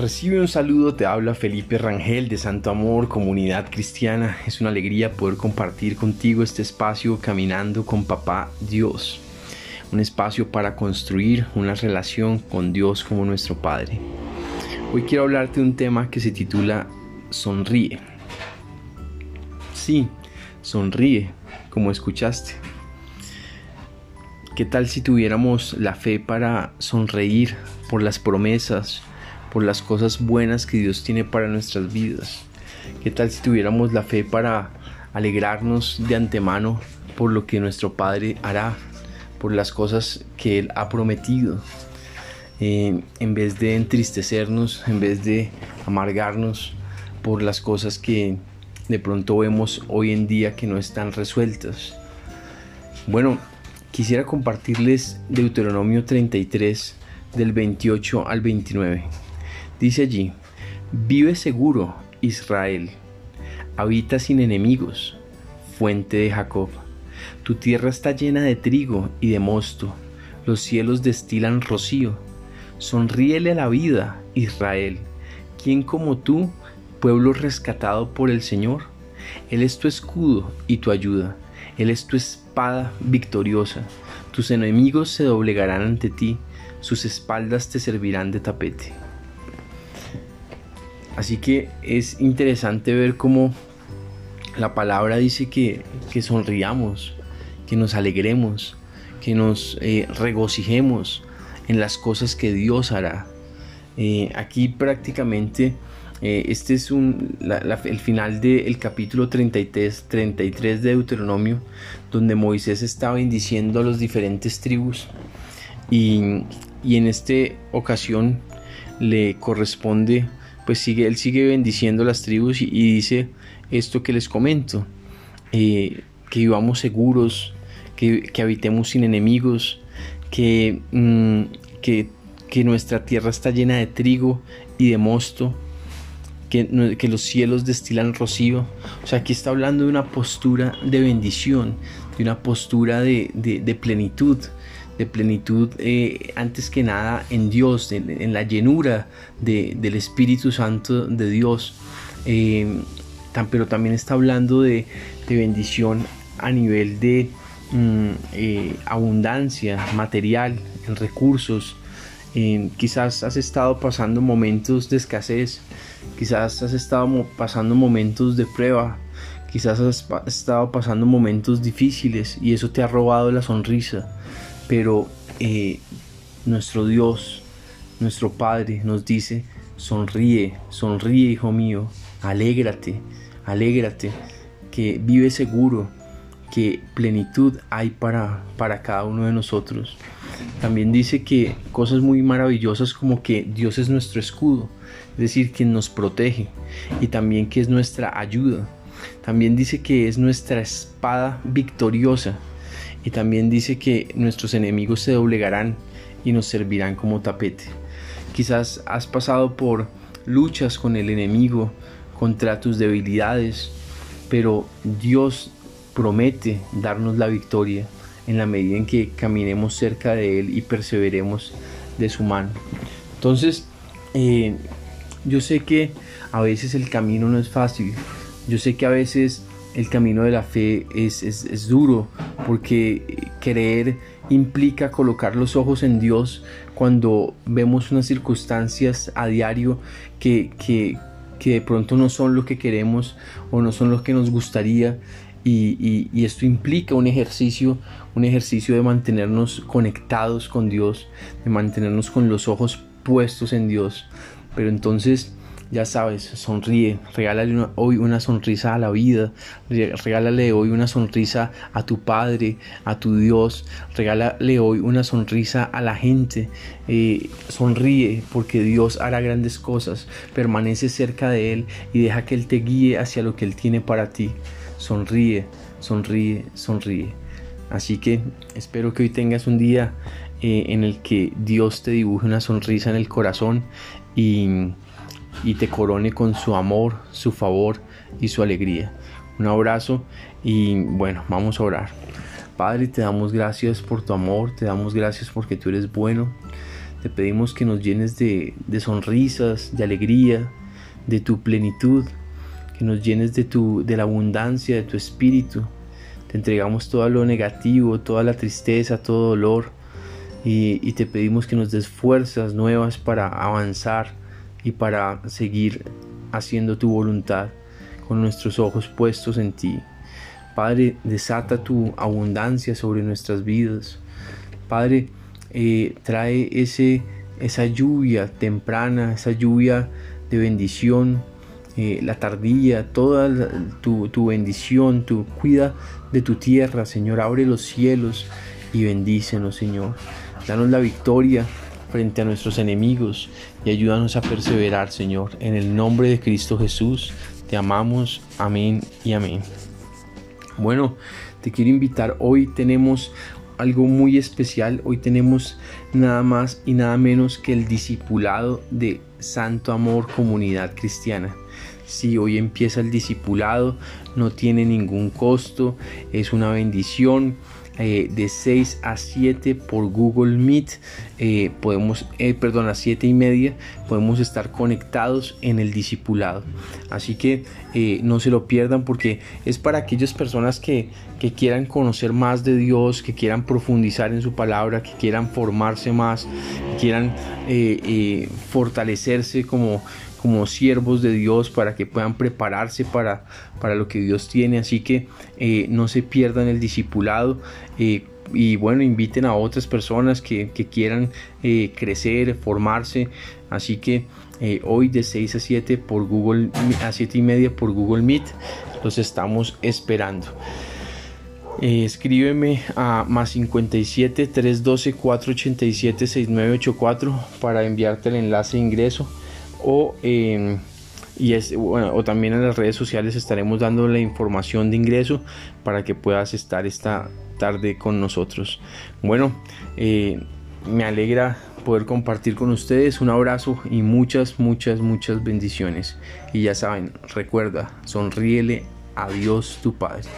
Recibe un saludo, te habla Felipe Rangel de Santo Amor, Comunidad Cristiana. Es una alegría poder compartir contigo este espacio caminando con Papá Dios. Un espacio para construir una relación con Dios como nuestro Padre. Hoy quiero hablarte de un tema que se titula Sonríe. Sí, sonríe, como escuchaste. ¿Qué tal si tuviéramos la fe para sonreír por las promesas, por las cosas buenas que Dios tiene para nuestras vidas. ¿Qué tal si tuviéramos la fe para alegrarnos de antemano por lo que nuestro Padre hará, por las cosas que Él ha prometido? Eh, en vez de entristecernos, en vez de amargarnos por las cosas que de pronto vemos hoy en día que no están resueltas. Bueno, quisiera compartirles Deuteronomio 33 del 28 al 29. Dice allí, vive seguro, Israel, habita sin enemigos, fuente de Jacob. Tu tierra está llena de trigo y de mosto, los cielos destilan rocío. Sonríele a la vida, Israel, ¿quién como tú, pueblo rescatado por el Señor? Él es tu escudo y tu ayuda, Él es tu espada victoriosa. Tus enemigos se doblegarán ante ti, sus espaldas te servirán de tapete. Así que es interesante ver cómo la palabra dice que, sonriamos, que nos alegremos, que nos eh, regocijemos en las cosas que Dios hará. Eh, aquí prácticamente eh, este es un, el final del capítulo 33, 33 de Deuteronomio, donde Moisés está bendiciendo a las diferentes tribus y, y en esta ocasión le corresponde pues sigue, él sigue bendiciendo las tribus y, dice esto que les comento, eh, que vivamos seguros, que, habitemos sin enemigos, que, mm, que, que, nuestra tierra está llena de trigo y de mosto, que, que, los cielos destilan rocío. O sea, aquí está hablando de una postura de bendición, de una postura de, de plenitud, de plenitud eh, antes que nada en Dios, en, la llenura del Espíritu Santo de Dios. Eh, pero también está hablando de, bendición a nivel de mm, eh, abundancia material, en recursos. quizás has estado pasando momentos de escasez, quizás has estado pasando momentos de prueba, quizás has estado pasando momentos difíciles y eso te ha robado la sonrisa pero eh, nuestro Dios, nuestro Padre nos dice, sonríe, sonríe hijo mío, alégrate, alégrate, que vive seguro, que plenitud hay para, para cada uno de nosotros. También dice que cosas muy maravillosas como que Dios es nuestro escudo, es decir, que nos protege y también que es nuestra ayuda. También dice que es nuestra espada victoriosa, y también dice que nuestros enemigos se doblegarán y nos servirán como tapete. Quizás has pasado por luchas con el enemigo, contra tus debilidades, pero Dios promete darnos la victoria en la medida en que caminemos cerca de Él y perseveremos de su mano. Entonces, eh, yo sé que a veces el camino no es fácil, yo sé que a veces el camino de la fe es, es, duro porque creer implica colocar los ojos en Dios cuando vemos unas circunstancias a diario que, que, que de pronto no son lo que queremos o no son lo que nos gustaría y, y, esto implica un ejercicio, un ejercicio de mantenernos conectados con Dios, de mantenernos con los ojos puestos en Dios. Pero entonces ya sabes, sonríe, regálale hoy una sonrisa a la vida, regálale hoy una sonrisa a tu Padre, a tu Dios, regálale hoy una sonrisa a la gente, eh, sonríe porque Dios hará grandes cosas, permanece cerca de Él y deja que Él te guíe hacia lo que Él tiene para ti. Sonríe, sonríe, sonríe. Así que espero que hoy tengas un día eh, en el que Dios te dibuje una sonrisa en el corazón y y te corone con su amor, su favor y su alegría. Un abrazo y bueno, vamos a orar. Padre, te damos gracias por tu amor, te damos gracias porque tú eres bueno, Te pedimos que nos llenes de, sonrisas, de alegría, de tu plenitud, que nos llenes de, tu, de la abundancia de tu espíritu. Te entregamos todo lo negativo, toda la tristeza, todo dolor. Y, y, te pedimos que nos des fuerzas nuevas para avanzar y para seguir haciendo tu voluntad con nuestros ojos puestos en ti. Padre, desata tu abundancia sobre nuestras vidas. Padre, eh, trae ese, esa lluvia temprana, esa lluvia de bendición, eh, la tardía, toda tu, tu, bendición, tu cuida de tu tierra, Señor. Abre los cielos y bendícenos, Señor. Danos la victoria frente a nuestros enemigos y ayúdanos a perseverar, Señor. En el nombre de Cristo Jesús, te amamos. Amén y amén. Bueno, te quiero invitar. Hoy tenemos algo muy especial. Hoy tenemos nada más y nada menos que el discipulado de Santo Amor Comunidad Cristiana. Si hoy empieza el discipulado, no tiene ningún costo, es una bendición eh, de 6 a 7 por Google Meet. Eh, podemos, eh, perdón, a 7 y media podemos estar conectados en el discipulado. Así que no se lo pierdan porque es para aquellas personas que, que quieran conocer más de Dios, que quieran profundizar en su palabra, que quieran formarse más, que quieran fortalecerse como como siervos de Dios para que puedan prepararse para, para lo que Dios tiene. Así que eh, no se pierdan el discipulado. Eh, y bueno, inviten a otras personas que, quieran eh, crecer, formarse. Así que hoy de 6 a 7 por Google, a 7 y media por Google Meet, los estamos esperando. Escríbeme a más 57 312 487 6984 para enviarte el enlace de ingreso o, em, y es, bueno, o también en las redes sociales estaremos dando la información de ingreso para que puedas estar esta tarde con nosotros. Bueno, eh, me alegra poder compartir con ustedes. Un abrazo y muchas, muchas, muchas bendiciones. Y ya saben, recuerda, sonríele a Dios tu Padre.